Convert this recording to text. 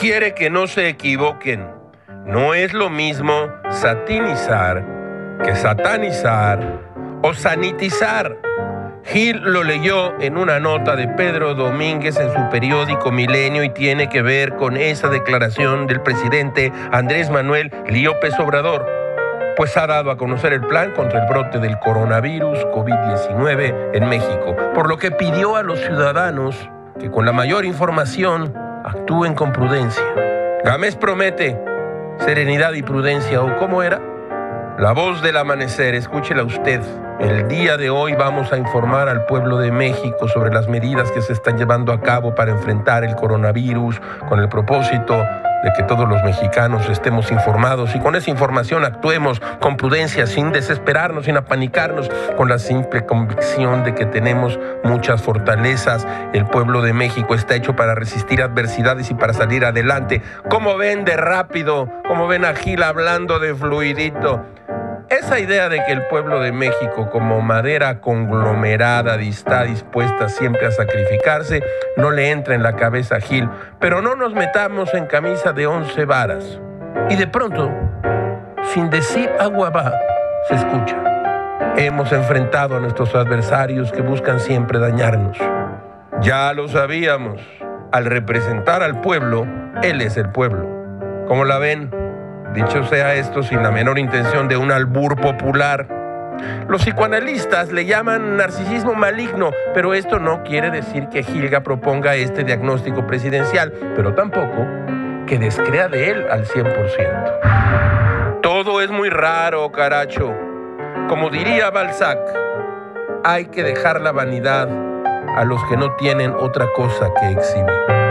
quiere que no se equivoquen. No es lo mismo satinizar que satanizar o sanitizar. Gil lo leyó en una nota de Pedro Domínguez en su periódico Milenio y tiene que ver con esa declaración del presidente Andrés Manuel López Obrador, pues ha dado a conocer el plan contra el brote del coronavirus COVID-19 en México, por lo que pidió a los ciudadanos que con la mayor información actúen con prudencia. Gámez promete serenidad y prudencia, ¿o cómo era? La voz del amanecer, escúchela usted. El día de hoy vamos a informar al pueblo de México sobre las medidas que se están llevando a cabo para enfrentar el coronavirus con el propósito de que todos los mexicanos estemos informados y con esa información actuemos con prudencia, sin desesperarnos, sin apanicarnos, con la simple convicción de que tenemos muchas fortalezas. El pueblo de México está hecho para resistir adversidades y para salir adelante. ¿Cómo ven de rápido? ¿Cómo ven a hablando de fluidito? Esa idea de que el pueblo de México como madera conglomerada está dispuesta siempre a sacrificarse no le entra en la cabeza a Gil, pero no nos metamos en camisa de once varas. Y de pronto, sin decir agua va, se escucha. Hemos enfrentado a nuestros adversarios que buscan siempre dañarnos. Ya lo sabíamos, al representar al pueblo, él es el pueblo. ¿Cómo la ven? Dicho sea esto sin la menor intención de un albur popular. Los psicoanalistas le llaman narcisismo maligno, pero esto no quiere decir que Gilga proponga este diagnóstico presidencial, pero tampoco que descrea de él al 100%. Todo es muy raro, caracho. Como diría Balzac, hay que dejar la vanidad a los que no tienen otra cosa que exhibir.